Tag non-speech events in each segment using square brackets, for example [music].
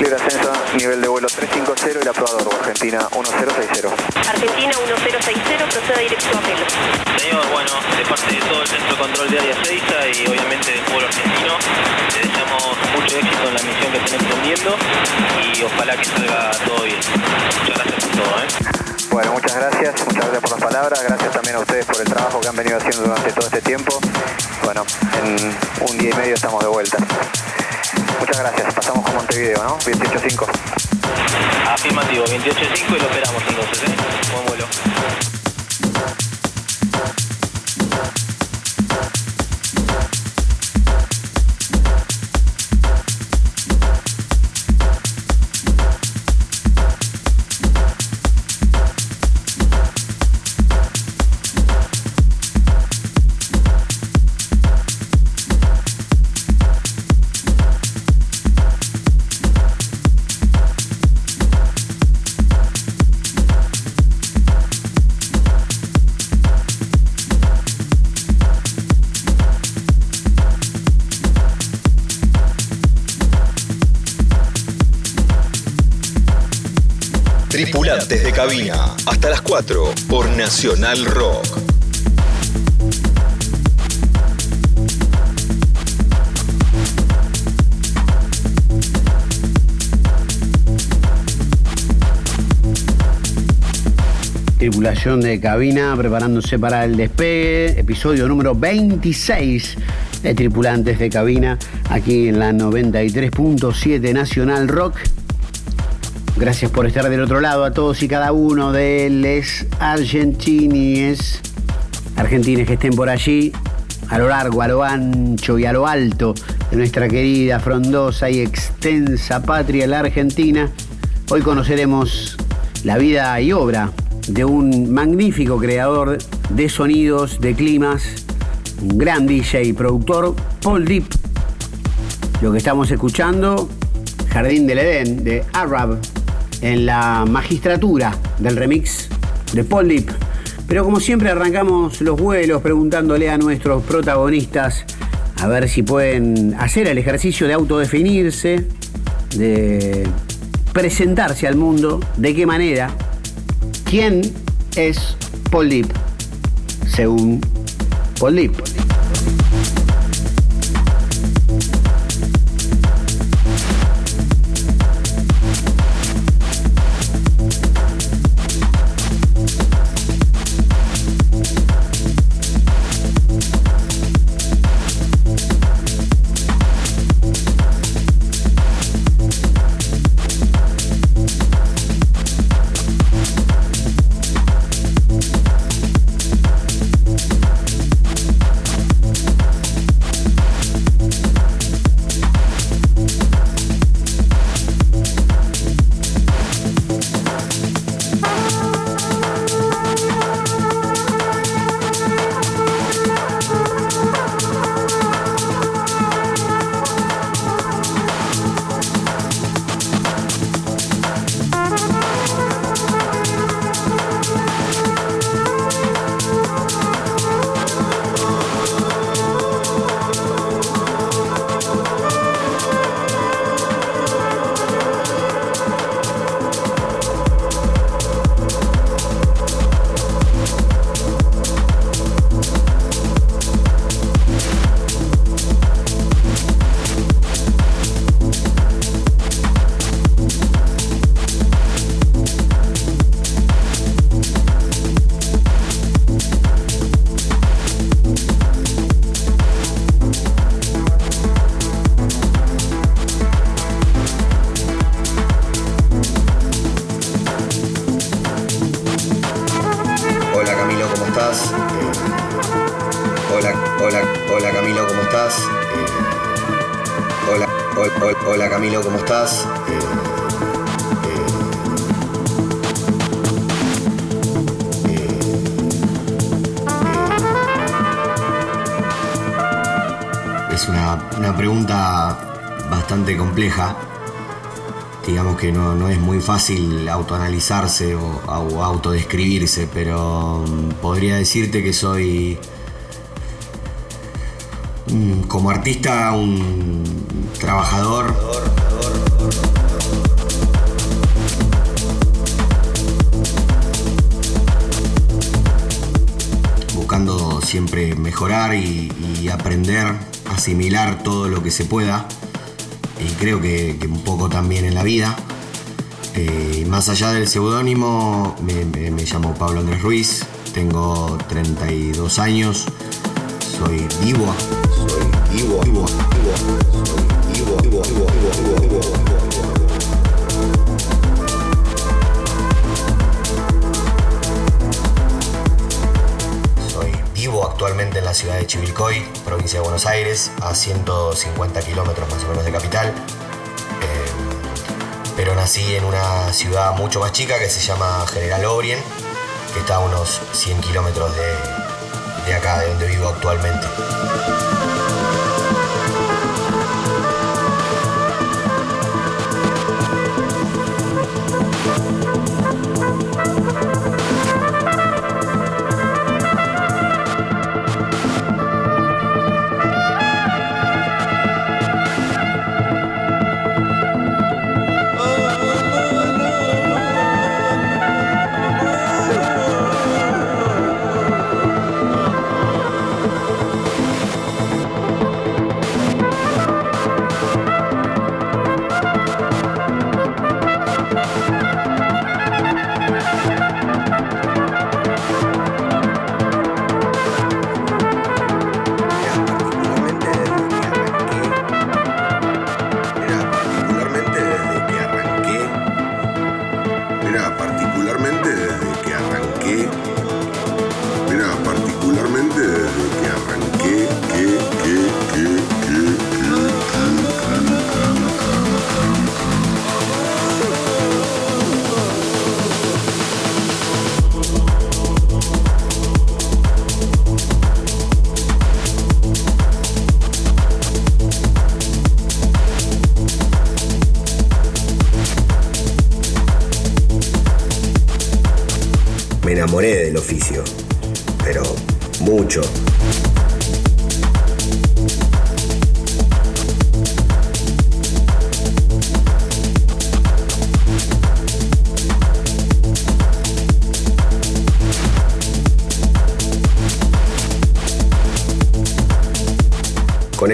Libre ascenso, nivel de vuelo 350, el aprobador, Argentina 1060. Argentina 1060, proceda directo a Melo. Señor, bueno, de parte de todo el Centro de Control de Área 6 y obviamente del pueblo argentino, le deseamos mucho éxito en la misión que estén emprendiendo y ojalá que salga todo bien. Muchas gracias por todo, ¿eh? Bueno, muchas gracias, muchas gracias por las palabras, gracias también a ustedes por el trabajo que han venido haciendo durante todo este tiempo. Bueno, en un día y medio estamos de vuelta. Muchas gracias, pasamos con Montevideo, ¿no? 28.5. Afirmativo, 28.5 y lo esperamos entonces, ¿eh? Buen vuelo. Tripulantes de cabina, hasta las 4 por Nacional Rock. Tripulación de cabina preparándose para el despegue, episodio número 26 de Tripulantes de cabina, aquí en la 93.7 Nacional Rock. Gracias por estar del otro lado a todos y cada uno de los argentines, argentines que estén por allí, a lo largo, a lo ancho y a lo alto de nuestra querida, frondosa y extensa patria, la Argentina. Hoy conoceremos la vida y obra de un magnífico creador de sonidos, de climas, un gran DJ y productor, Paul Deep. Lo que estamos escuchando, Jardín del Edén, de Arab, en la magistratura del remix de Paul Deep. Pero como siempre arrancamos los vuelos preguntándole a nuestros protagonistas a ver si pueden hacer el ejercicio de autodefinirse, de presentarse al mundo, de qué manera, quién es Paul Deep, según Paul Deep. Autoanalizarse o, o autodescribirse, pero mm, podría decirte que soy mm, como artista un trabajador. Buscando siempre mejorar y, aprender, asimilar todo lo que se pueda. Y creo que, un poco también en la vida. Eh, más allá del seudónimo, me, me llamo Pablo Andrés Ruiz, tengo 32 años, soy vivo, soy vivo, vivo, vivo. Soy vivo actualmente en la ciudad de Chivilcoy, provincia de Buenos Aires, a 150 kilómetros más o menos de capital. Pero nací en una ciudad mucho más chica que se llama General Obrien, que está a unos 100 kilómetros de, de acá, de donde vivo actualmente.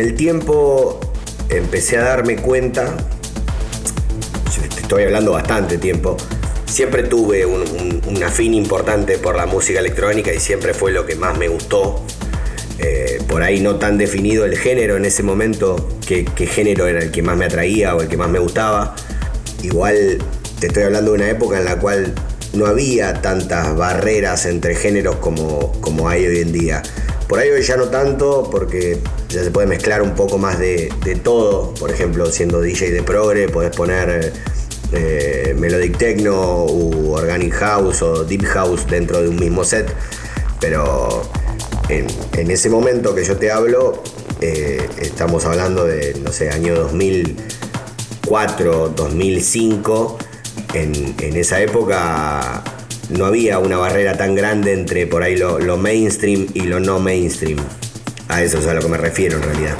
El tiempo empecé a darme cuenta, estoy hablando bastante tiempo, siempre tuve un, fin importante por la música electrónica y siempre fue lo que más me gustó. Eh, por ahí no tan definido el género en ese momento, qué, género era el que más me atraía o el que más me gustaba. Igual te estoy hablando de una época en la cual no había tantas barreras entre géneros como, como hay hoy en día. Por ahí hoy ya no tanto, porque ya se puede mezclar un poco más de, de todo. Por ejemplo, siendo DJ de progre, podés poner eh, melodic techno u organic house o deep house dentro de un mismo set. Pero en, ese momento que yo te hablo, eh, estamos hablando de, no sé, año 2004, 2005. En, esa época no había una barrera tan grande entre por ahí lo, lo mainstream y lo no mainstream. A eso es a lo que me refiero en realidad.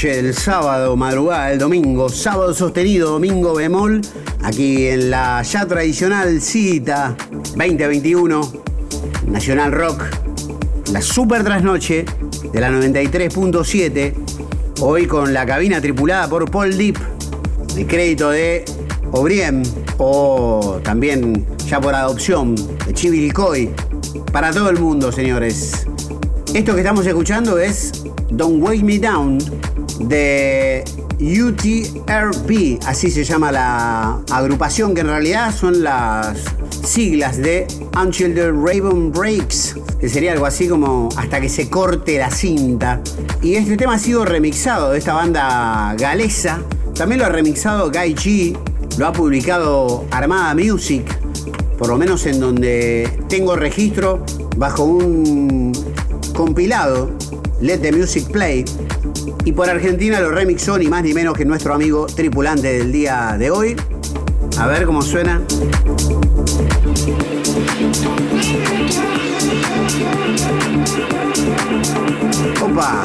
Noche del sábado, madrugada del domingo, sábado sostenido, domingo bemol, aquí en la ya tradicional cita 2021, Nacional Rock, la super trasnoche de la 93.7, hoy con la cabina tripulada por Paul Deep, el crédito de Obriem o también ya por adopción de Chivilcoy, para todo el mundo, señores. Esto que estamos escuchando es Don't Wake Me Down de UTRP, así se llama la agrupación que en realidad son las siglas de Until the Raven Breaks, que sería algo así como hasta que se corte la cinta. Y este tema ha sido remixado de esta banda galesa. También lo ha remixado Guy G, lo ha publicado Armada Music, por lo menos en donde tengo registro bajo un compilado Let the Music Play. Y por Argentina lo remixó ni más ni menos que nuestro amigo tripulante del día de hoy. A ver cómo suena. Opa.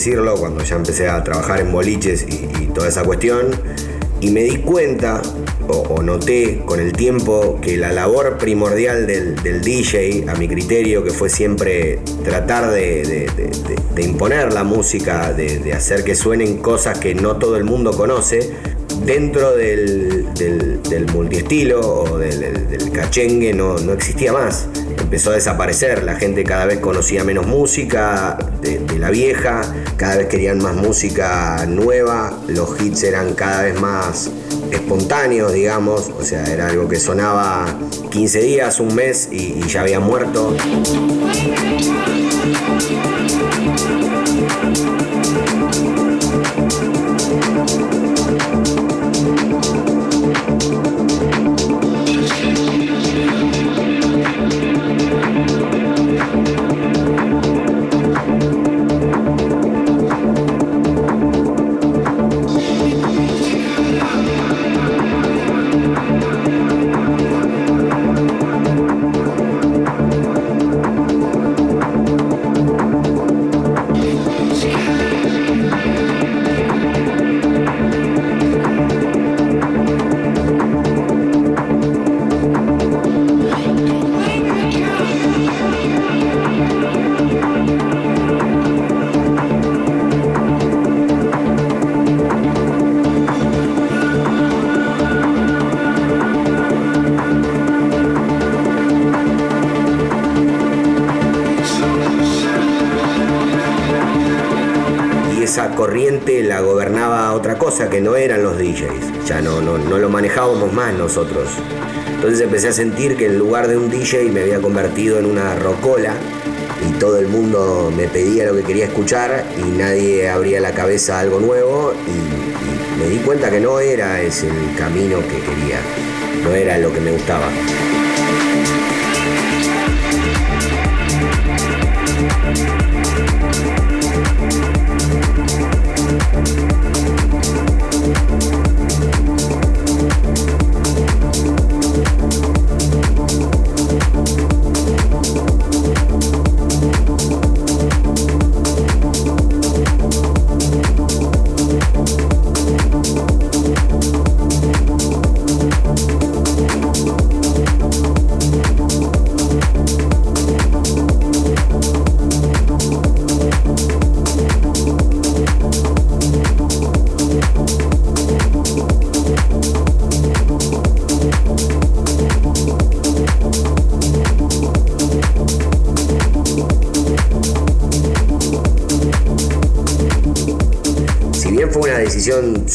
decirlo, cuando ya empecé a trabajar en boliches y, toda esa cuestión, y me di cuenta o, noté con el tiempo que la labor primordial del, DJ, a mi criterio, que fue siempre tratar de, imponer la música, de, hacer que suenen cosas que no todo el mundo conoce, dentro del, multiestilo o del, cachengue no, no, existía más. Empezó a desaparecer, la gente cada vez conocía menos música de, la vieja, cada vez querían más música nueva, los hits eran cada vez más espontáneos, digamos, o sea, era algo que sonaba 15 días, un mes y, ya había muerto. La gobernaba otra cosa que no eran los DJs. Ya no, no, no lo manejábamos más nosotros. Entonces empecé a sentir que en lugar de un DJ me había convertido en una rocola y todo el mundo me pedía lo que quería escuchar y nadie abría la cabeza a algo nuevo y, y me di cuenta que no era ese el camino que quería, no era lo que me gustaba. Si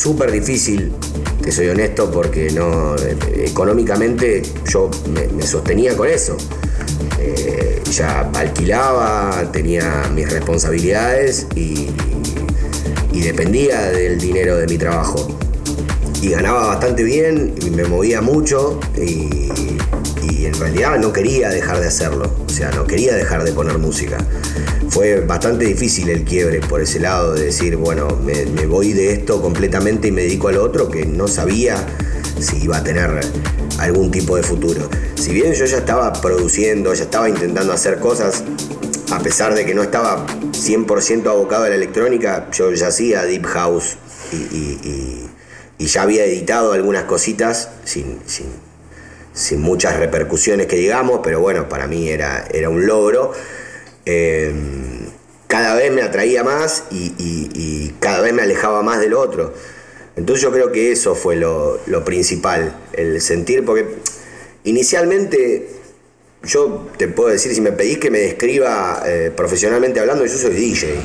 súper difícil, te soy honesto, porque no económicamente yo me, me sostenía con eso. Eh, ya alquilaba, tenía mis responsabilidades y, y dependía del dinero de mi trabajo. Y ganaba bastante bien, y me movía mucho y, y en realidad no quería dejar de hacerlo. O sea, no quería dejar de poner música. Fue bastante difícil el quiebre por ese lado de decir, bueno, me, voy de esto completamente y me dedico al otro que no sabía si iba a tener algún tipo de futuro. Si bien yo ya estaba produciendo, ya estaba intentando hacer cosas, a pesar de que no estaba 100% abocado a la electrónica, yo ya hacía Deep House y ya había editado algunas cositas sin, sin, sin muchas repercusiones que digamos, pero bueno, para mí era, era un logro. Eh, cada vez me atraía más y, cada vez me alejaba más del otro. Entonces yo creo que eso fue lo, lo principal, el sentir, porque inicialmente yo te puedo decir, si me pedís que me describa eh, profesionalmente hablando, yo soy DJ.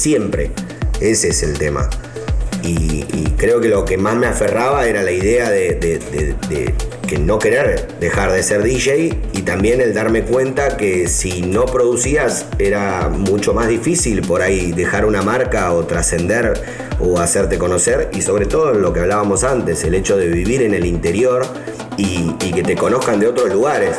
Siempre. Ese es el tema. Y, creo que lo que más me aferraba era la idea de, que no querer dejar de ser DJ y también el darme cuenta que si no producías era mucho más difícil por ahí dejar una marca o trascender o hacerte conocer y sobre todo lo que hablábamos antes, el hecho de vivir en el interior y que te conozcan de otros lugares.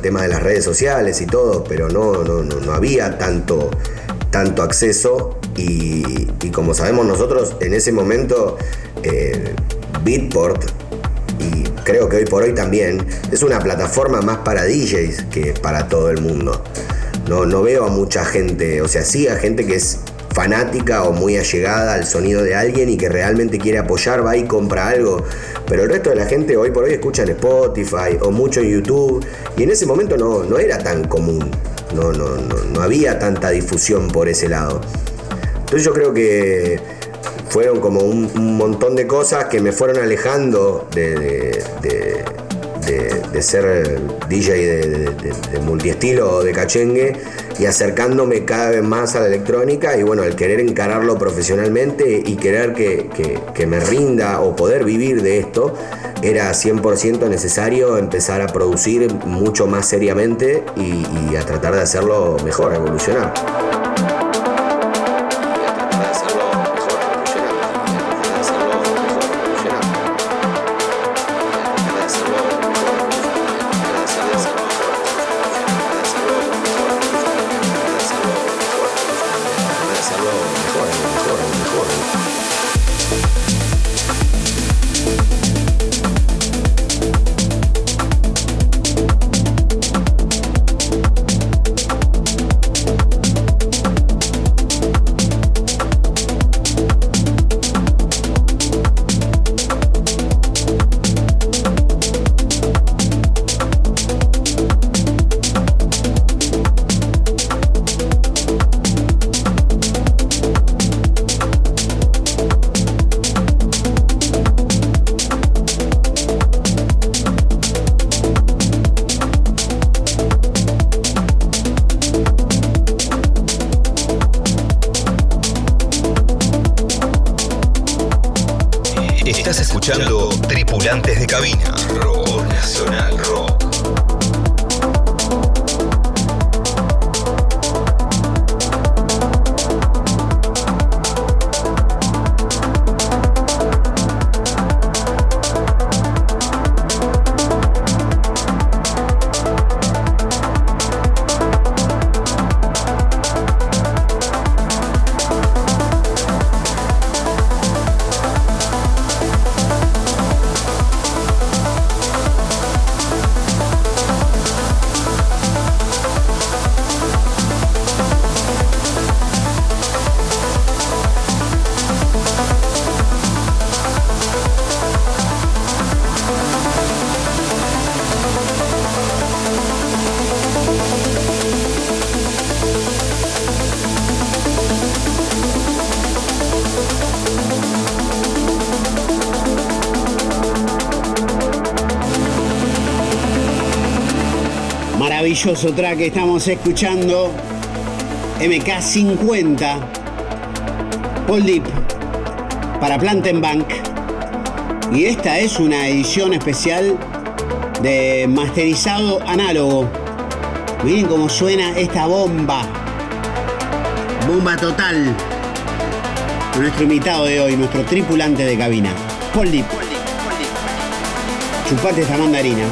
Tema de las redes sociales y todo, pero no, no, no, había tanto, tanto acceso y, y como sabemos nosotros, en ese momento eh, Beatport, y creo que hoy por hoy también, es una plataforma más para DJs que para todo el mundo. No, no veo a mucha gente, o sea, sí a gente que es fanática o muy allegada al sonido de alguien y que realmente quiere apoyar, va y compra algo. Pero el resto de la gente hoy por hoy escucha en Spotify o mucho en YouTube. Y en ese momento no, no era tan común. No, no, no, había tanta difusión por ese lado. Entonces yo creo que fueron como un, montón de cosas que me fueron alejando de de, ser DJ de, multiestilo o de cachengue y acercándome cada vez más a la electrónica y bueno, al querer encararlo profesionalmente y querer que, me rinda o poder vivir de esto, era 100% necesario empezar a producir mucho más seriamente y, y a tratar de hacerlo mejor, evolucionar. Maravilloso que estamos escuchando. MK50. Paul Deep para Plantenbank. Y esta es una edición especial de masterizado análogo. Miren cómo suena esta bomba. Bomba total. Nuestro invitado de hoy, nuestro tripulante de cabina. Paul Deep. Chupate esta mandarina.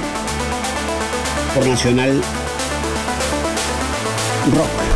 Por Nacional rock.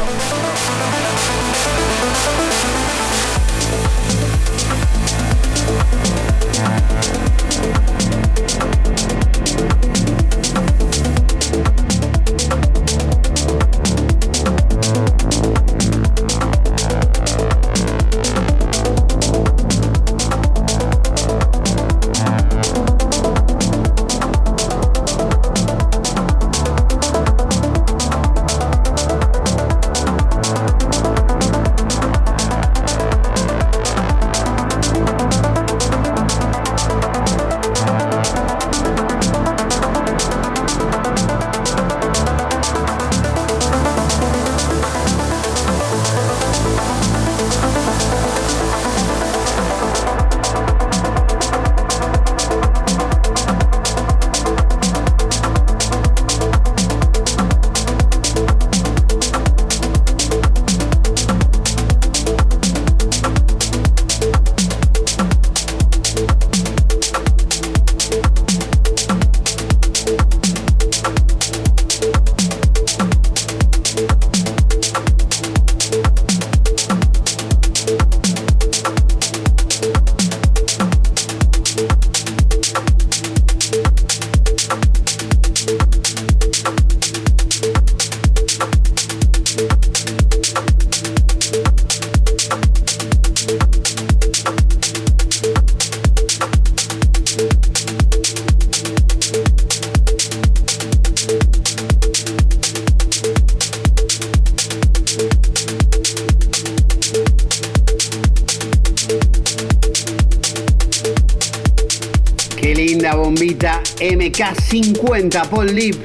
MK50 Paul Lip,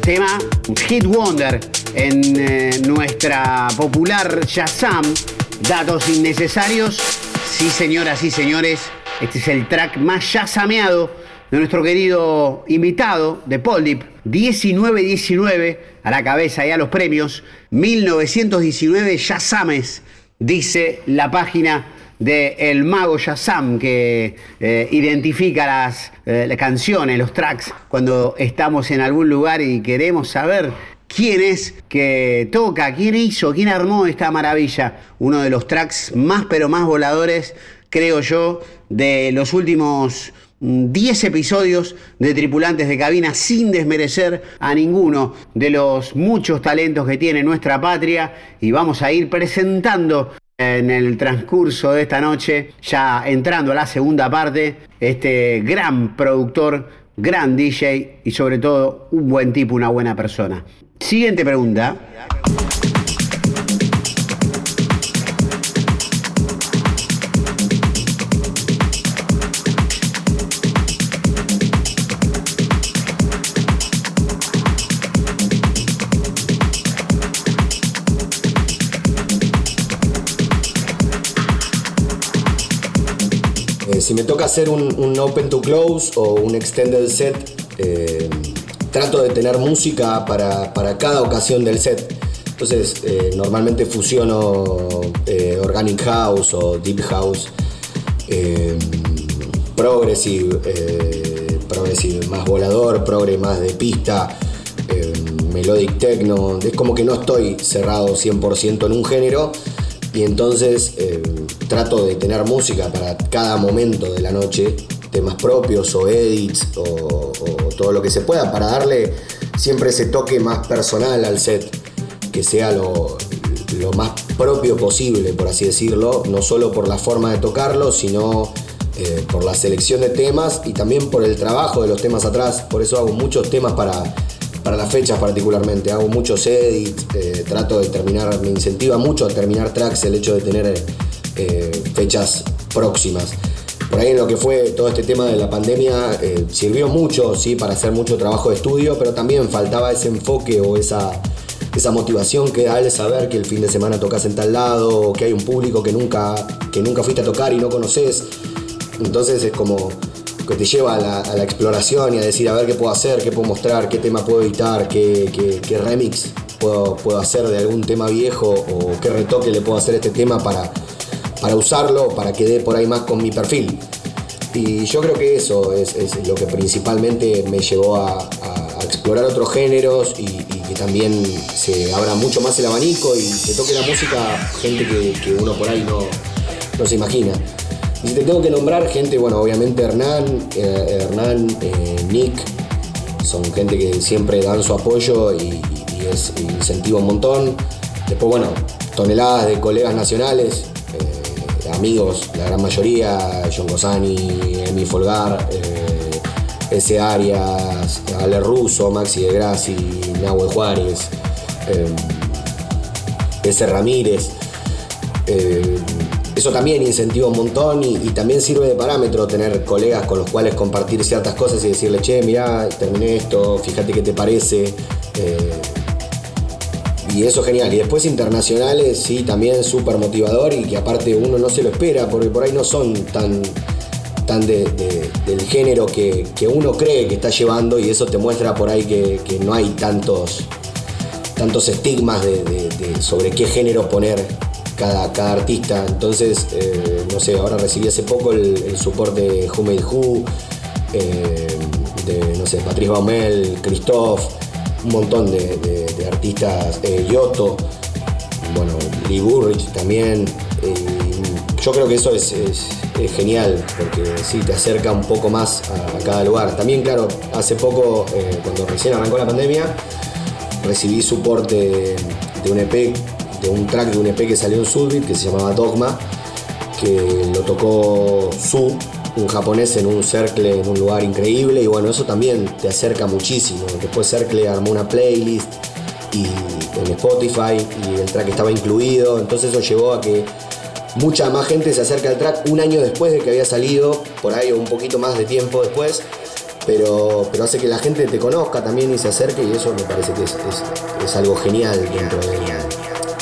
tema Hit Wonder en eh, nuestra popular Shazam. Datos innecesarios. Sí, señoras y señores, este es el track más shazameado de nuestro querido invitado de Paul Lip. 1919 a la cabeza y a los premios. 1919 Shazames, dice la página de El Mago Shazam, que eh, identifica las, eh, las canciones, los tracks, cuando estamos en algún lugar y queremos saber quién es que toca, quién hizo, quién armó esta maravilla. Uno de los tracks más pero más voladores, creo yo, de los últimos 10 episodios de tripulantes de cabina sin desmerecer a ninguno de los muchos talentos que tiene nuestra patria y vamos a ir presentando en el transcurso de esta noche, ya entrando a la segunda parte, este gran productor, gran DJ y sobre todo un buen tipo, una buena persona. Siguiente pregunta. Si me toca hacer un, open to close o un extended set, eh, trato de tener música para, para, cada ocasión del set. Entonces, eh, normalmente fusiono eh, organic house o deep house, eh, progressive, progressive más volador, progre más de pista, melodic techno. Es como que no estoy cerrado 100% en un género y entonces trato de tener música para cada momento de la noche, temas propios o edits o, todo lo que se pueda, para darle siempre ese toque más personal al set, que sea lo, lo más propio posible, por así decirlo, no solo por la forma de tocarlo, sino eh, por la selección de temas y también por el trabajo de los temas atrás. Por eso hago muchos temas para, para las fechas particularmente. Hago muchos edits, eh, trato de terminar, me incentiva mucho a terminar tracks el hecho de tener eh, fechas próximas. Por ahí en lo que fue todo este tema de la pandemia eh, sirvió mucho, sí, para hacer mucho trabajo de estudio, pero también faltaba ese enfoque o esa, esa motivación que da el saber que el fin de semana tocas en tal lado, o que hay un público que nunca, que nunca fuiste a tocar y no conoces. Entonces es como que te lleva a la, a la, exploración y a decir a ver qué puedo hacer, qué puedo mostrar, qué tema puedo editar, qué, qué, remix puedo, puedo hacer de algún tema viejo o qué retoque le puedo hacer a este tema para para usarlo, para que dé por ahí más con mi perfil. Y yo creo que eso es, lo que principalmente me llevó a, explorar otros géneros y, que también se abra mucho más el abanico y se toque la música gente que, que uno por ahí no, no, se imagina. Y si te tengo que nombrar gente, bueno, obviamente Hernán, eh, Hernán, eh, Nick, son gente que siempre dan su apoyo y, es incentivo un montón. Después, bueno, toneladas de colegas nacionales, amigos, la gran mayoría, John Gosani, Emi Folgar, eh, S. Arias, Ale Russo, Maxi de Grassi, Nahuel Juárez, eh, S. Ramírez. Eh, eso también incentiva un montón y, y, también sirve de parámetro tener colegas con los cuales compartir ciertas cosas y decirle, che, mirá, terminé esto, fíjate qué te parece. Eh, y eso es genial. Y después internacionales, sí, también súper motivador y que aparte uno no se lo espera, porque por ahí no son tan, tan de, de, del género que, que, uno cree que está llevando y eso te muestra por ahí que, que no hay tantos, tantos estigmas de, sobre qué género poner cada, cada artista. Entonces, eh, no sé, ahora recibí hace poco el, el support de Who Made Who, eh, de, no sé, Patrice Baumel, Christophe un montón de, artistas, eh, Yoto, bueno, Lee Burrich también. Eh, yo creo que eso es, genial, porque sí, te acerca un poco más a, cada lugar. También, claro, hace poco, eh, cuando recién arrancó la pandemia, recibí soporte de un EP, de un track de un EP que salió en Subit, que se llamaba Dogma, que lo tocó Su, un japonés en un Cercle en un lugar increíble y bueno, eso también te acerca muchísimo. Después Cercle armó una playlist y en Spotify y el track estaba incluido, entonces eso llevó a que mucha más gente se acerca al track un año después de que había salido, por ahí un poquito más de tiempo después. pero, pero hace que la gente te conozca también y se acerque y eso me parece que es, es, algo genial dentro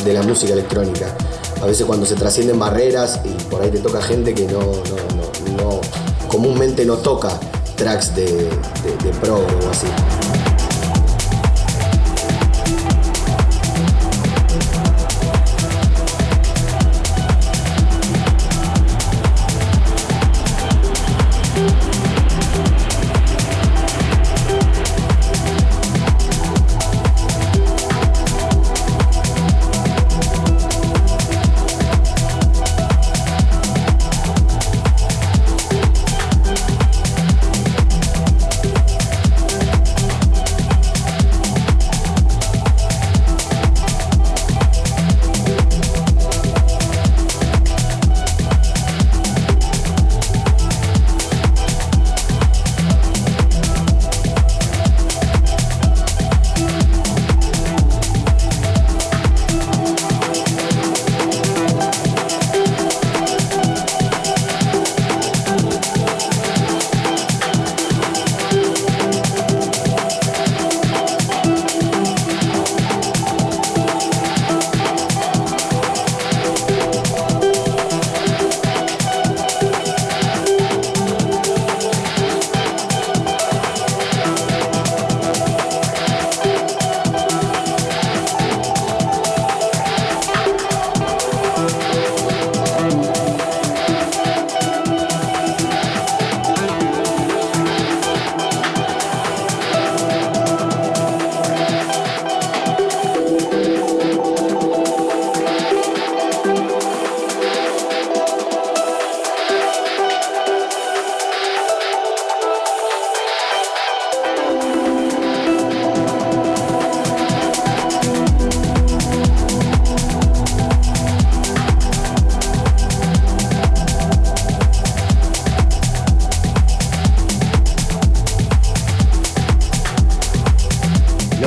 de, la música electrónica. A veces cuando se trascienden barreras y por ahí te toca gente que no, no, comúnmente no toca tracks de, de pro o así.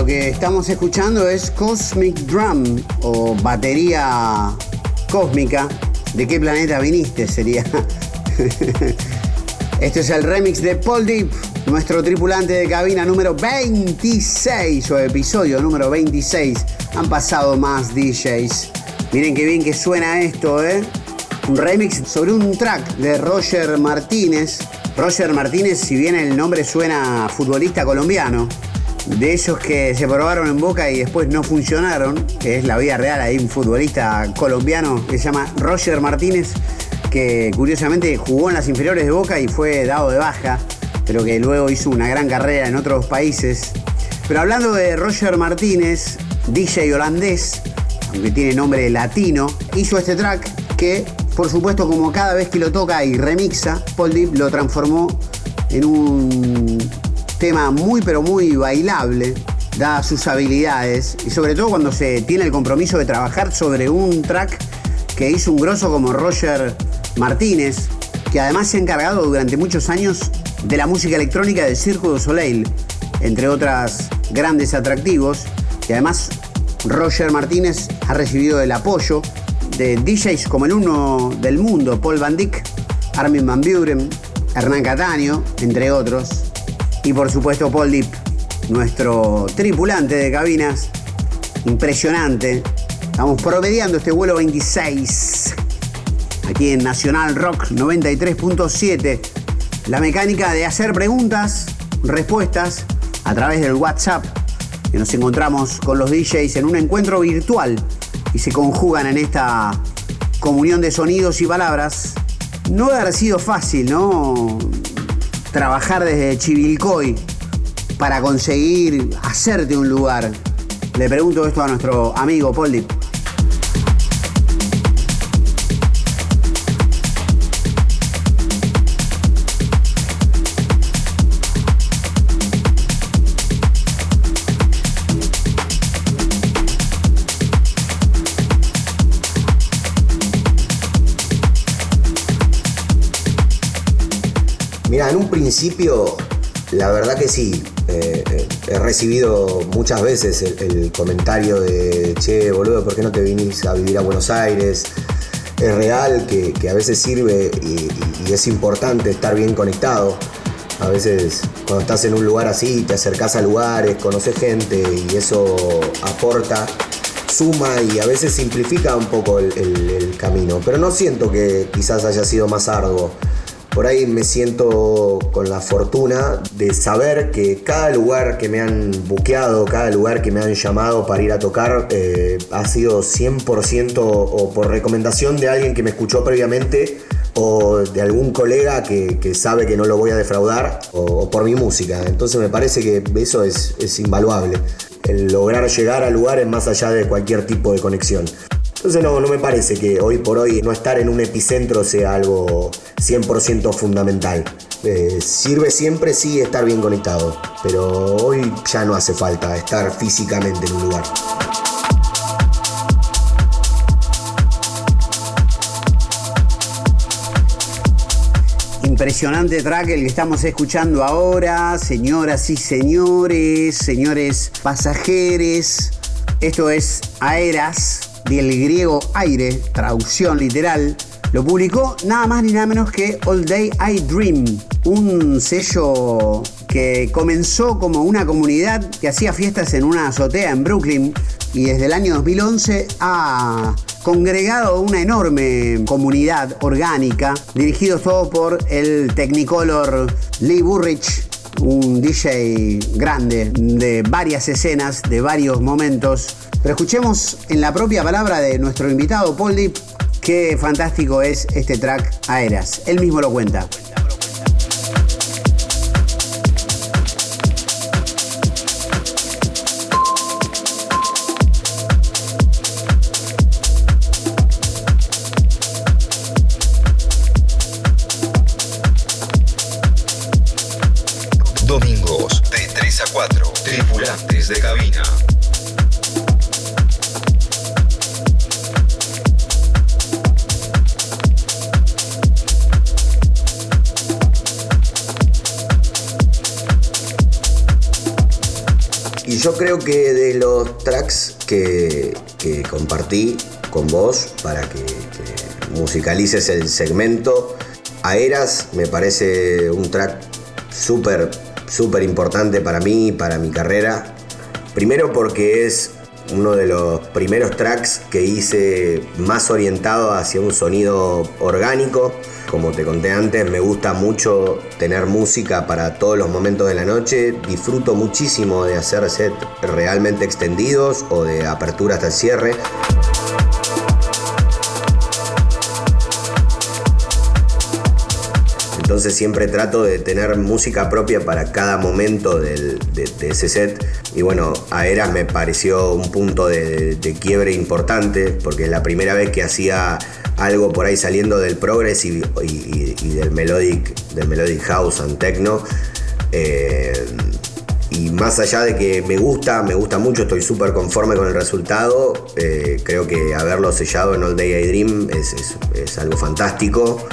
Estamos escuchando es Cosmic Drum o batería cósmica. ¿De qué planeta viniste? Sería. [laughs] este es el remix de Paul Deep, nuestro tripulante de cabina número 26 o episodio número 26. Han pasado más DJs. Miren qué bien que suena esto, ¿eh? Un remix sobre un track de Roger Martínez. Roger Martínez, si bien el nombre suena futbolista colombiano, de esos que se probaron en Boca y después no funcionaron, que es la vida real, hay un futbolista colombiano que se llama Roger Martínez, que curiosamente jugó en las inferiores de Boca y fue dado de baja, pero que luego hizo una gran carrera en otros países. Pero hablando de Roger Martínez, DJ holandés, aunque tiene nombre latino, hizo este track que, por supuesto, como cada vez que lo toca y remixa, Paul Deep lo transformó en un tema muy pero muy bailable, da sus habilidades y sobre todo cuando se tiene el compromiso de trabajar sobre un track que hizo un grosso como Roger Martínez, que además se ha encargado durante muchos años de la música electrónica del Circo Soleil, entre otras grandes atractivos, y además Roger Martínez ha recibido el apoyo de DJs como el uno del mundo, Paul Van Dyck, Armin Van Buren, Hernán Cataño, entre otros y por supuesto Paul Deep, nuestro tripulante de cabinas. Impresionante. Estamos promediando este vuelo 26 aquí en Nacional Rock 93.7. La mecánica de hacer preguntas, respuestas a través del WhatsApp. Que nos encontramos con los DJs en un encuentro virtual y se conjugan en esta comunión de sonidos y palabras. No debe haber sido fácil, ¿no? Trabajar desde Chivilcoy para conseguir hacerte un lugar? Le pregunto esto a nuestro amigo Poldi. En un principio, la verdad que sí. Eh, eh, he recibido muchas veces el, comentario de, che, boludo, ¿por qué no te vinís a vivir a Buenos Aires? Es real que, a veces sirve y, es importante estar bien conectado. A veces cuando estás en un lugar así, te acercás a lugares, conoces gente y eso aporta, suma y a veces simplifica un poco el, el camino. Pero no siento que quizás haya sido más arduo. Por ahí me siento con la fortuna de saber que cada lugar que me han buqueado, cada lugar que me han llamado para ir a tocar, eh, ha sido 100% o por recomendación de alguien que me escuchó previamente o de algún colega que, sabe que no lo voy a defraudar o, por mi música. Entonces me parece que eso es, es invaluable. El lograr llegar a lugares más allá de cualquier tipo de conexión. Entonces no, no me parece que hoy por hoy no estar en un epicentro sea algo 100% fundamental. Eh, sirve siempre sí estar bien conectado, pero hoy ya no hace falta estar físicamente en un lugar. Impresionante track el que estamos escuchando ahora, señoras y señores, señores pasajeros. Esto es Aeras del griego aire, traducción literal, lo publicó nada más ni nada menos que All Day I Dream, un sello que comenzó como una comunidad que hacía fiestas en una azotea en Brooklyn y desde el año 2011 ha congregado una enorme comunidad orgánica, dirigido todo por el Technicolor Lee Burrich, un DJ grande de varias escenas, de varios momentos pero escuchemos en la propia palabra de nuestro invitado Paul Deep qué fantástico es este track Aeras. Él mismo lo cuenta. Creo que de los tracks que, compartí con vos para que, musicalices el segmento, Aeras me parece un track súper, importante para mí, para mi carrera. Primero porque es uno de los primeros tracks que hice más orientado hacia un sonido orgánico como te conté antes, me gusta mucho tener música para todos los momentos de la noche. Disfruto muchísimo de hacer sets realmente extendidos o de apertura hasta el cierre. Entonces siempre trato de tener música propia para cada momento de, ese set. Y bueno, Aeras me pareció un punto de, de quiebre importante porque es la primera vez que hacía algo por ahí saliendo del progress y, del, melodic, del melodic house and techno. Eh, y más allá de que me gusta, me gusta mucho, estoy súper conforme con el resultado. Eh, creo que haberlo sellado en All Day I Dream es, algo fantástico.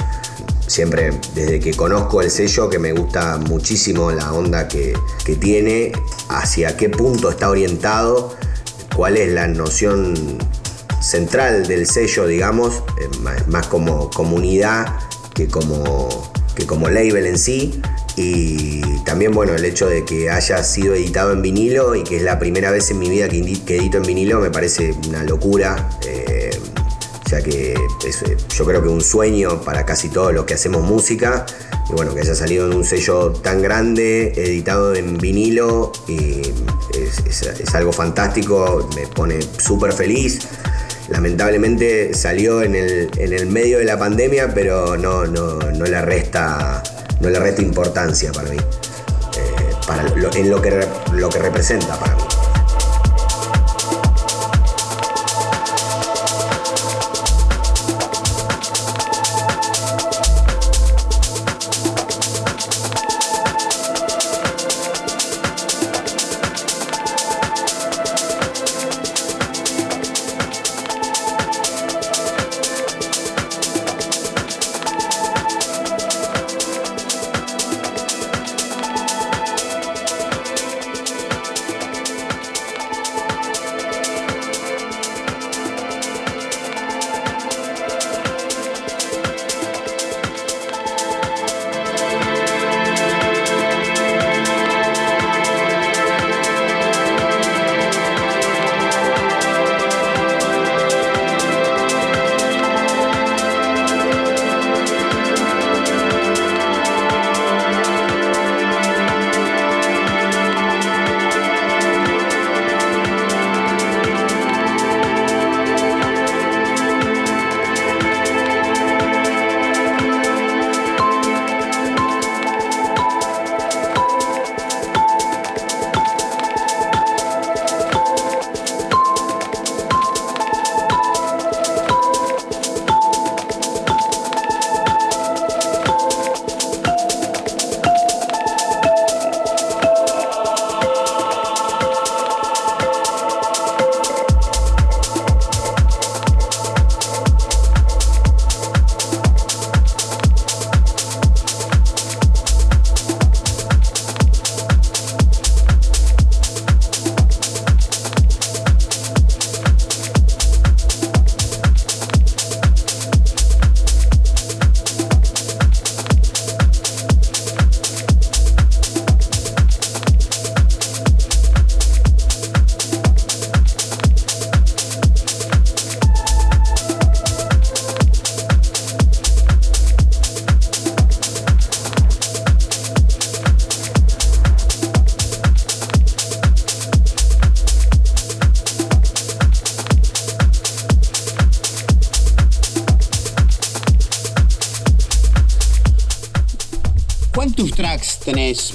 Siempre desde que conozco el sello, que me gusta muchísimo la onda que, que tiene, hacia qué punto está orientado, cuál es la noción central del sello, digamos, eh, más, como comunidad que como, que como label en sí. Y también, bueno, el hecho de que haya sido editado en vinilo y que es la primera vez en mi vida que, edito en vinilo me parece una locura. Eh, sea que es, eh, yo creo que un sueño para casi todos los que hacemos música. Y bueno, que haya salido en un sello tan grande, editado en vinilo, y es, algo fantástico, me pone súper feliz lamentablemente salió en el, medio de la pandemia, pero no, no, no, le, resta, no le resta importancia para mí, eh, en lo que, lo que representa para mí.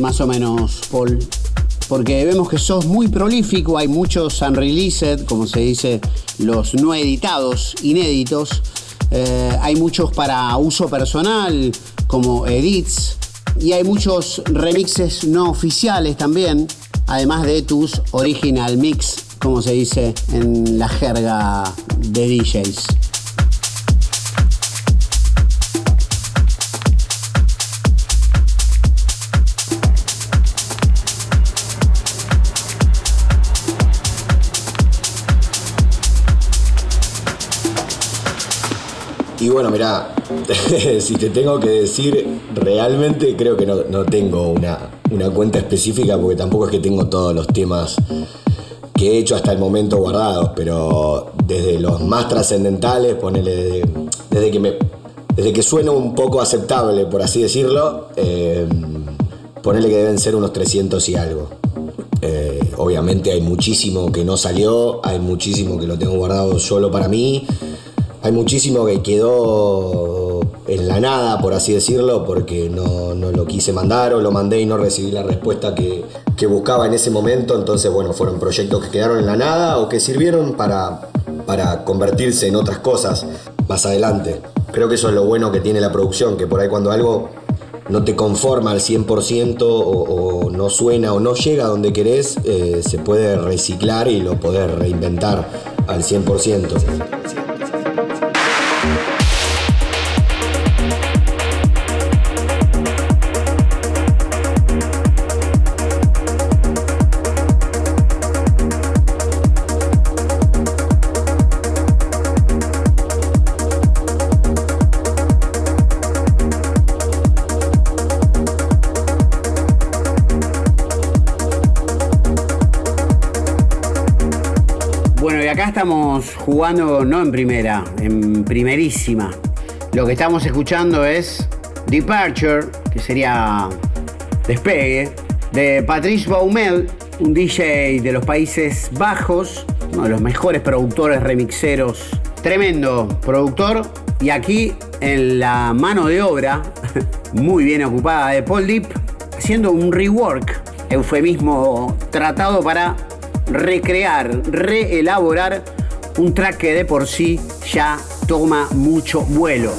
Más o menos, Paul? Porque vemos que sos muy prolífico, hay muchos unreleased, como se dice, los no editados, inéditos. Eh, hay muchos para uso personal, como edits, y hay muchos remixes no oficiales también, además de tus original mix, como se dice en la jerga de DJs. Y bueno, mirá, [laughs] si te tengo que decir, realmente creo que no, tengo una, cuenta específica porque tampoco es que tengo todos los temas que he hecho hasta el momento guardados, pero desde los más trascendentales, ponele desde, que me desde que suena un poco aceptable, por así decirlo, eh, ponele que deben ser unos 300 y algo. Eh, obviamente hay muchísimo que no salió, hay muchísimo que lo tengo guardado solo para mí hay muchísimo que quedó en la nada, por así decirlo, porque no, lo quise mandar o lo mandé y no recibí la respuesta que, buscaba en ese momento. Entonces, bueno, fueron proyectos que quedaron en la nada o que sirvieron para, para convertirse en otras cosas más adelante. Creo que eso es lo bueno que tiene la producción, que por ahí cuando algo no te conforma al 100% o, no suena o no llega a donde querés, eh, se puede reciclar y lo podés reinventar al 100%. Jugando no en primera, en primerísima. Lo que estamos escuchando es Departure, que sería despegue, de Patrice Baumel, un DJ de los Países Bajos, uno de los mejores productores remixeros, tremendo productor, y aquí en la mano de obra, [laughs] muy bien ocupada de Paul Deep, haciendo un rework, eufemismo tratado para recrear, reelaborar un track que de por sí ya toma mucho vuelo.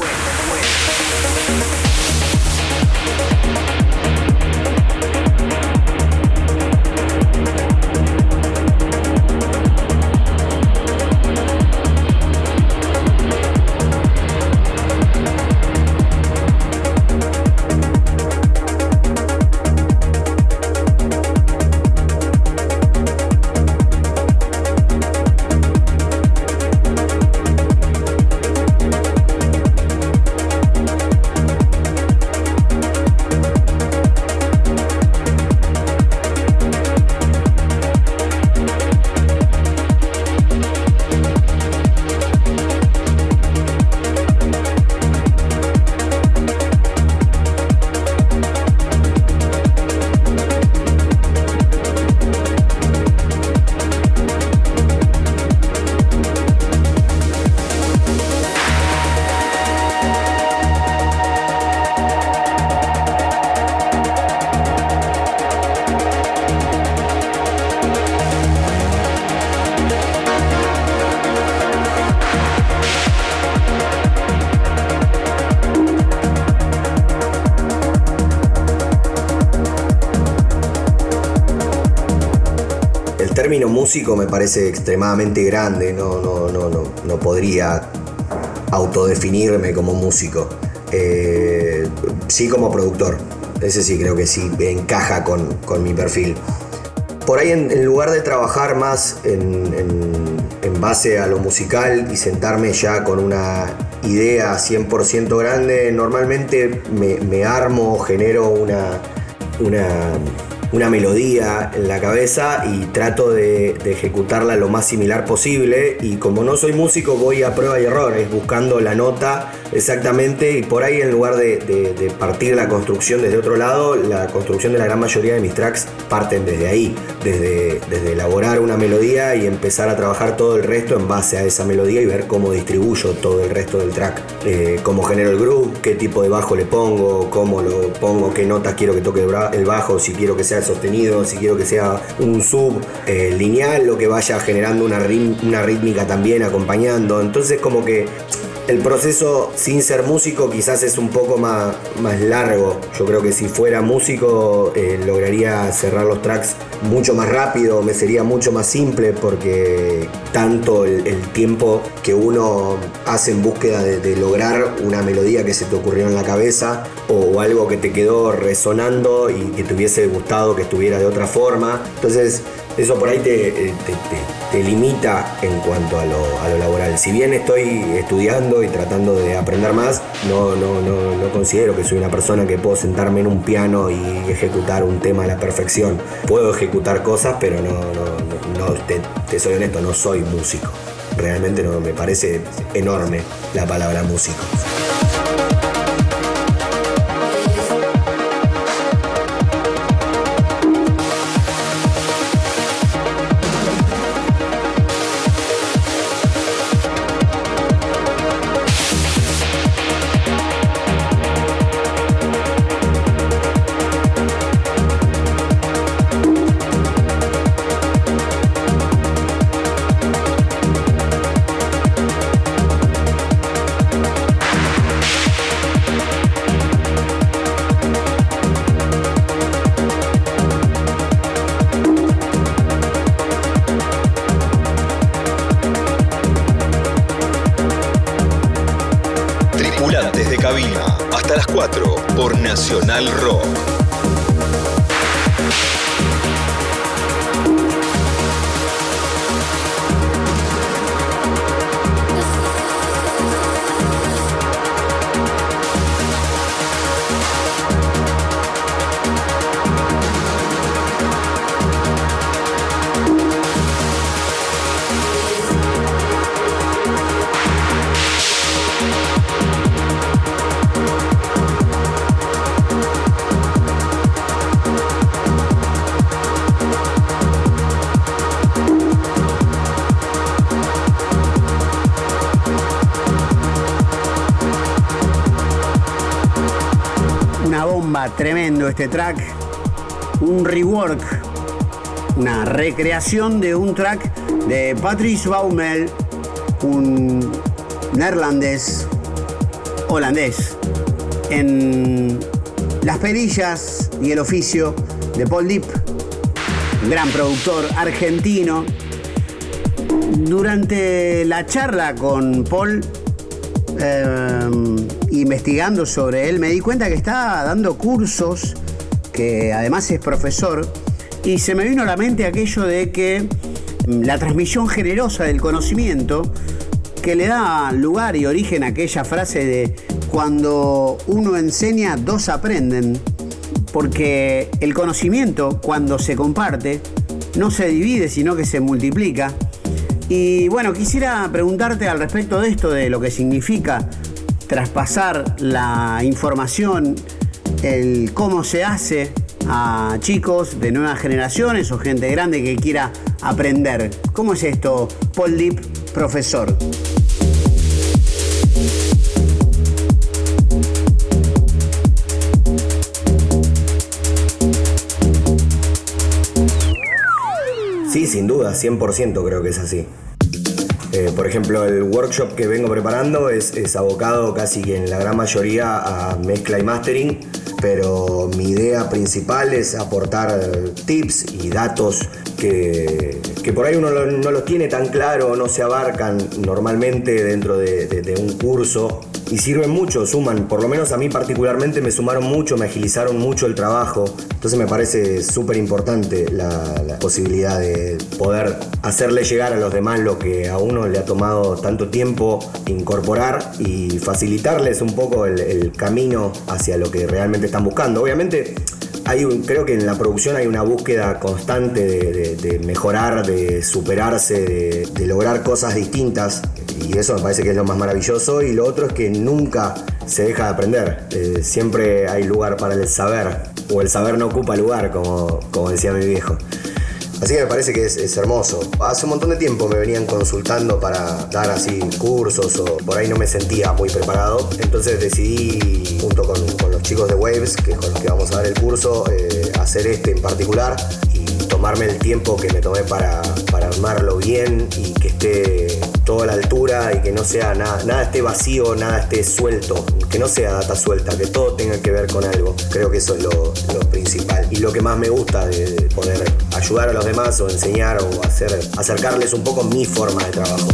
Músico me parece extremadamente grande, no, no, no, no, no podría autodefinirme como músico. Eh, sí como productor, ese sí creo que sí encaja con, mi perfil. Por ahí en, lugar de trabajar más en, base a lo musical y sentarme ya con una idea 100% grande, normalmente me, armo, genero una una melodía en la cabeza y trato de, ejecutarla lo más similar posible. Y como no soy músico voy a prueba y error, es buscando la nota exactamente y por ahí en lugar de, partir la construcción desde otro lado, la construcción de la gran mayoría de mis tracks parten desde ahí, desde, desde elaborar una melodía y empezar a trabajar todo el resto en base a esa melodía y ver cómo distribuyo todo el resto del track, eh, cómo genero el groove, qué tipo de bajo le pongo, cómo lo pongo, qué notas quiero que toque el bajo, si quiero que sea sostenido, si quiero que sea un sub eh, lineal, lo que vaya generando una, una rítmica también acompañando. Entonces como que el proceso sin ser músico quizás es un poco más, más largo. Yo creo que si fuera músico eh, lograría cerrar los tracks mucho más rápido, me sería mucho más simple porque tanto el, tiempo que uno hace en búsqueda de, lograr una melodía que se te ocurrió en la cabeza o, algo que te quedó resonando y que te hubiese gustado que estuviera de otra forma. Entonces eso por ahí te, te, limita en cuanto a lo, laboral. Si bien estoy estudiando y tratando de aprender más, no, no, no, no considero que soy una persona que puedo sentarme en un piano y ejecutar un tema a la perfección. Puedo ejecutar cosas, pero no, no, te, soy honesto, no soy músico. Realmente no me parece enorme la palabra músico. Tremendo este track. Un rework, una recreación de un track de Patrice Baumel, un neerlandés, holandés, en las perillas y el oficio de Paul Deep, gran productor argentino. Durante la charla con Paul, eh, sobre él, me di cuenta que está dando cursos, que además es profesor, y se me vino a la mente aquello de que mm, la transmisión generosa del conocimiento, que le da lugar y origen a aquella frase de cuando uno enseña, dos aprenden, porque el conocimiento, cuando se comparte, no se divide, sino que se multiplica. Y bueno, quisiera preguntarte al respecto de esto, de lo que significa traspasar la información, el cómo se hace a chicos de nuevas generaciones o gente grande que quiera aprender. ¿Cómo es esto, Paul Deep, profesor? Sí, sin duda, 100% creo que es así. Eh, por ejemplo, el workshop que vengo preparando es, abocado casi en la gran mayoría a mezcla y mastering, pero mi idea principal es aportar tips y datos que, por ahí uno no los tiene tan claro no se abarcan normalmente dentro de un curso y sirven mucho, suman, por lo menos a mí particularmente me sumaron mucho, me agilizaron mucho el trabajo, entonces me parece súper importante la, posibilidad de poder hacerle llegar a los demás lo que a uno le ha tomado tanto tiempo incorporar y facilitarles un poco el, camino hacia lo que realmente están buscando. Obviamente hay un, creo que en la producción hay una búsqueda constante de, mejorar, de superarse, de, lograr cosas distintas. Y eso me parece que es lo más maravilloso. Y lo otro es que nunca se deja de aprender. Eh, siempre hay lugar para el saber. O el saber no ocupa lugar, como, como decía mi viejo. Así que me parece que es, hermoso. Hace un montón de tiempo me venían consultando para dar así cursos o por ahí no me sentía muy preparado. Entonces decidí, junto con, los chicos de Waves, que con los que vamos a dar el curso, eh, hacer este en particular tomarme el tiempo que me tomé para, para armarlo bien y que esté toda la altura y que no sea nada, nada esté vacío, nada esté suelto, que no sea data suelta, que todo tenga que ver con algo. Creo que eso es lo, principal y lo que más me gusta de, poder ayudar a los demás o enseñar o hacer, acercarles un poco mi forma de trabajo.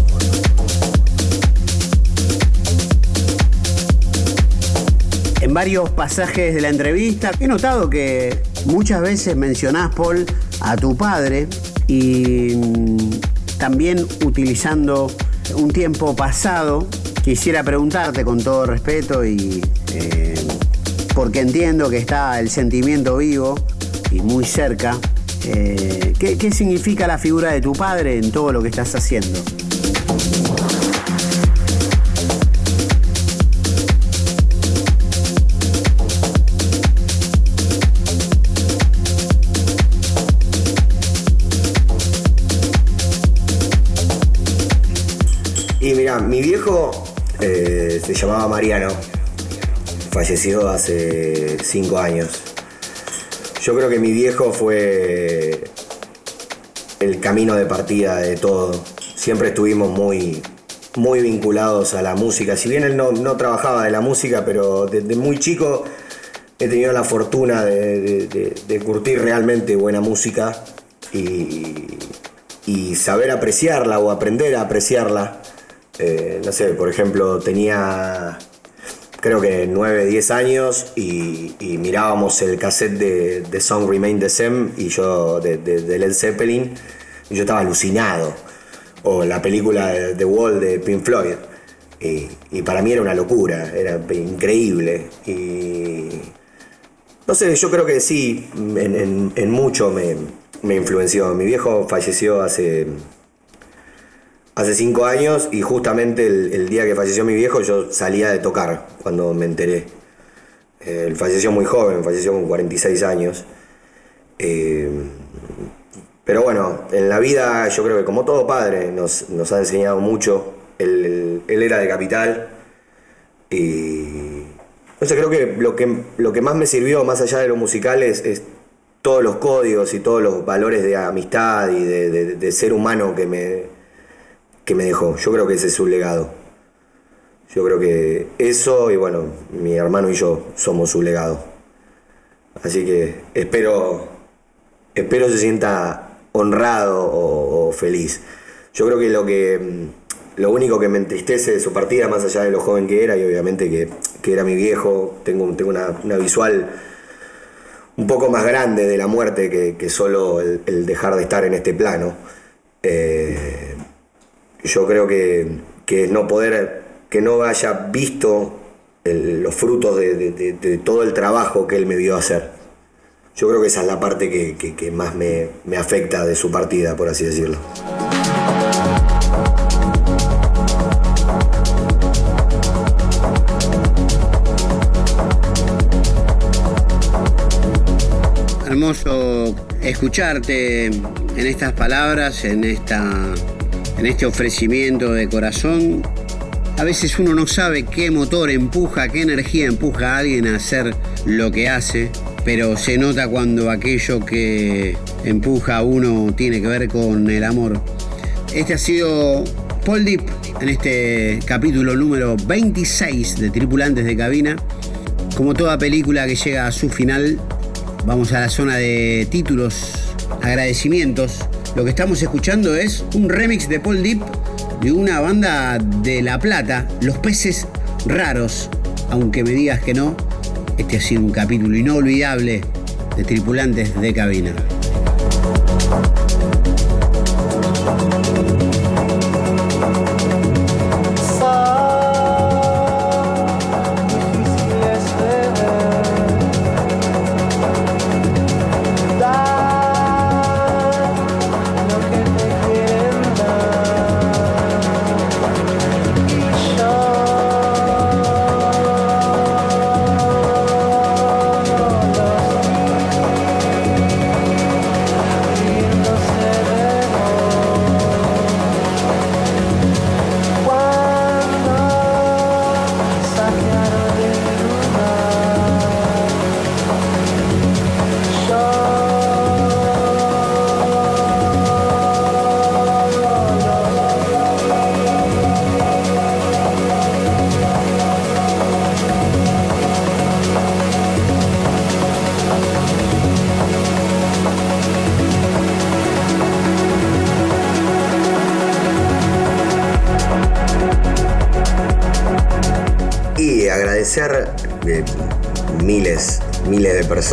En varios pasajes de la entrevista he notado que muchas veces mencionás, Paul, a tu padre y mm, también utilizando un tiempo pasado, quisiera preguntarte con todo respeto y eh, porque entiendo que está el sentimiento vivo y muy cerca, eh, ¿qué, ¿qué significa la figura de tu padre en todo lo que estás haciendo? Viejo eh, se llamaba Mariano, falleció hace cinco años. Yo creo que mi viejo fue el camino de partida de todo. Siempre estuvimos muy, muy vinculados a la música. Si bien él no, trabajaba de la música, pero desde muy chico he tenido la fortuna de, curtir realmente buena música y, saber apreciarla o aprender a apreciarla. Eh, no sé, por ejemplo, tenía creo que 9, 10 años y, mirábamos el cassette de, de, Song Remain the Same y yo de, Led Zeppelin y yo estaba alucinado. O la película de The Wall de Pink Floyd. Y, para mí era una locura, era increíble. Y no sé, yo creo que sí, en, mucho me, me influenció. Mi viejo falleció hace hace cinco años y justamente el, día que falleció mi viejo yo salía de tocar cuando me enteré. Eh, él falleció muy joven, falleció con 46 años. Eh, pero bueno, en la vida yo creo que como todo padre nos, ha enseñado mucho. Él, era de capital y entonces creo que lo, que lo que más me sirvió, más allá de lo musical, es, todos los códigos y todos los valores de amistad y de ser humano que me, que me dejó. Yo creo que ese es su legado. Yo creo que eso y bueno, mi hermano y yo somos su legado. Así que espero, espero se sienta honrado o, feliz. Yo creo que lo que lo único que me entristece de su partida, más allá de lo joven que era, y obviamente que, era mi viejo, tengo, tengo una, visual un poco más grande de la muerte que, solo el, dejar de estar en este plano. Eh, yo creo que, no poder, que no haya visto los frutos de, todo el trabajo que él me vio hacer. Yo creo que esa es la parte que, más me afecta de su partida, por así decirlo. Hermoso escucharte en estas palabras, en esta en este ofrecimiento de corazón, a veces uno no sabe qué motor empuja, qué energía empuja a alguien a hacer lo que hace, pero se nota cuando aquello que empuja a uno tiene que ver con el amor. Este ha sido Paul Deep en este capítulo número 26 de Tripulantes de Cabina. Como toda película que llega a su final, vamos a la zona de títulos, agradecimientos lo que estamos escuchando es un remix de Paul Deep de una banda de La Plata, Los Peces Raros. Aunque me digas que no, este ha sido un capítulo inolvidable de tripulantes de cabina.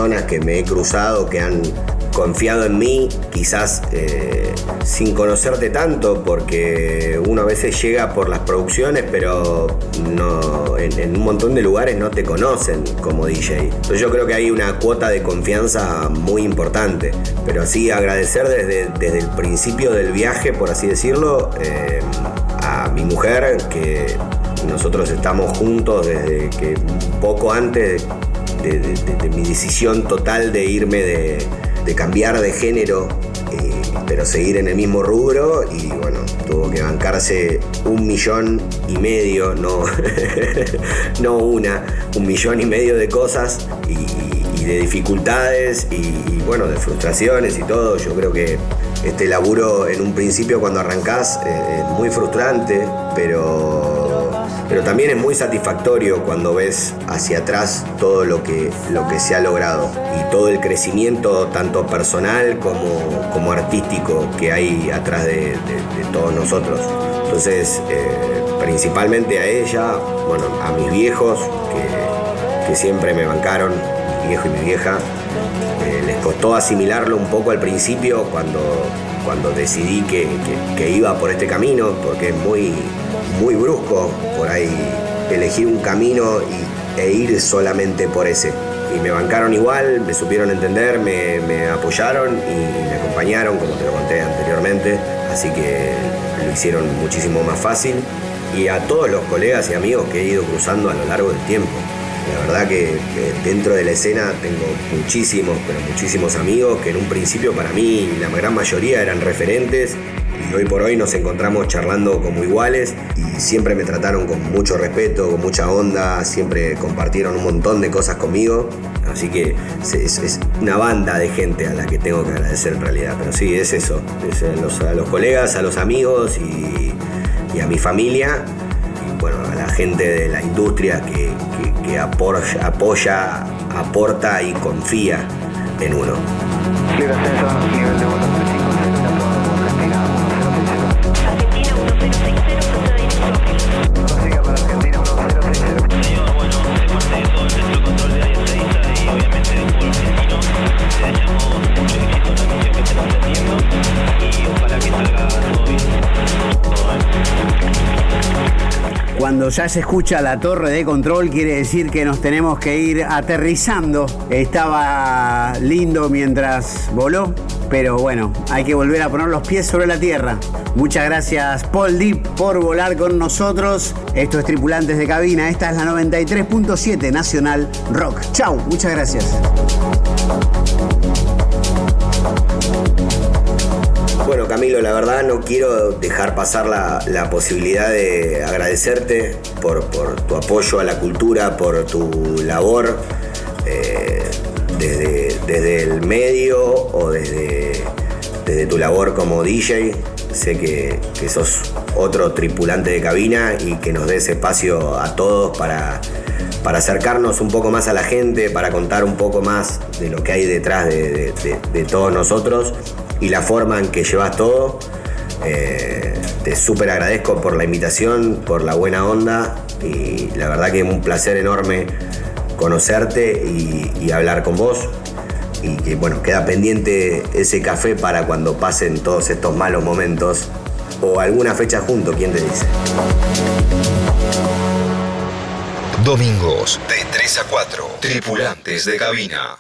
Personas que me he cruzado, que han confiado en mí, quizás eh, sin conocerte tanto, porque uno a veces llega por las producciones, pero no, en, un montón de lugares no te conocen como DJ. Entonces yo creo que hay una cuota de confianza muy importante, pero sí agradecer desde, desde el principio del viaje, por así decirlo, eh, a mi mujer, que nosotros estamos juntos desde que poco antes de mi decisión total de irme de cambiar de género, eh, pero seguir en el mismo rubro y bueno, tuvo que bancarse un millón y medio, no, [laughs] no una, un millón y medio de cosas y, de dificultades y, bueno, de frustraciones y todo. Yo creo que este laburo en un principio cuando arrancás eh, es muy frustrante, pero pero también es muy satisfactorio cuando ves hacia atrás todo lo que, lo que se ha logrado y todo el crecimiento tanto personal como, como artístico que hay atrás de, todos nosotros. Entonces, eh, principalmente a ella, bueno, a mis viejos que, siempre me bancaron, mi viejo y mi vieja, eh, les costó asimilarlo un poco al principio cuando, cuando decidí que, que iba por este camino, porque es muy, muy brusco por ahí elegir un camino e ir solamente por ese. Y me bancaron igual, me supieron entender, me, apoyaron y me acompañaron, como te lo conté anteriormente. Así que lo hicieron muchísimo más fácil. Y a todos los colegas y amigos que he ido cruzando a lo largo del tiempo. Verdad que, dentro de la escena tengo muchísimos, pero muchísimos amigos que en un principio para mí la gran mayoría eran referentes y hoy por hoy nos encontramos charlando como iguales y siempre me trataron con mucho respeto, con mucha onda, siempre compartieron un montón de cosas conmigo, así que es, una banda de gente a la que tengo que agradecer en realidad, pero sí, es eso, a, los, colegas, a los amigos y, a mi familia, y bueno, la gente de la industria que, apoya, aporta y confía en uno. Cuando ya se escucha la torre de control quiere decir que nos tenemos que ir aterrizando. Estaba lindo mientras voló, pero bueno, hay que volver a poner los pies sobre la tierra. Muchas gracias Paul Deep por volar con nosotros. Esto es Tripulantes de Cabina, esta es la 93.7 Nacional Rock. Chau, muchas gracias. Bueno, Camilo, la verdad no quiero dejar pasar la, posibilidad de agradecerte por, tu apoyo a la cultura, por tu labor eh, desde, el medio o desde, tu labor como DJ. Sé que, sos otro tripulante de cabina y que nos des espacio a todos para acercarnos un poco más a la gente, para contar un poco más de lo que hay detrás de todos nosotros y la forma en que llevas todo. Eh, te súper agradezco por la invitación, por la buena onda y la verdad que es un placer enorme conocerte y, hablar con vos. Y que bueno, queda pendiente ese café para cuando pasen todos estos malos momentos o alguna fecha junto, ¿quién te dice? Domingos de 3 a 4, tripulantes de cabina.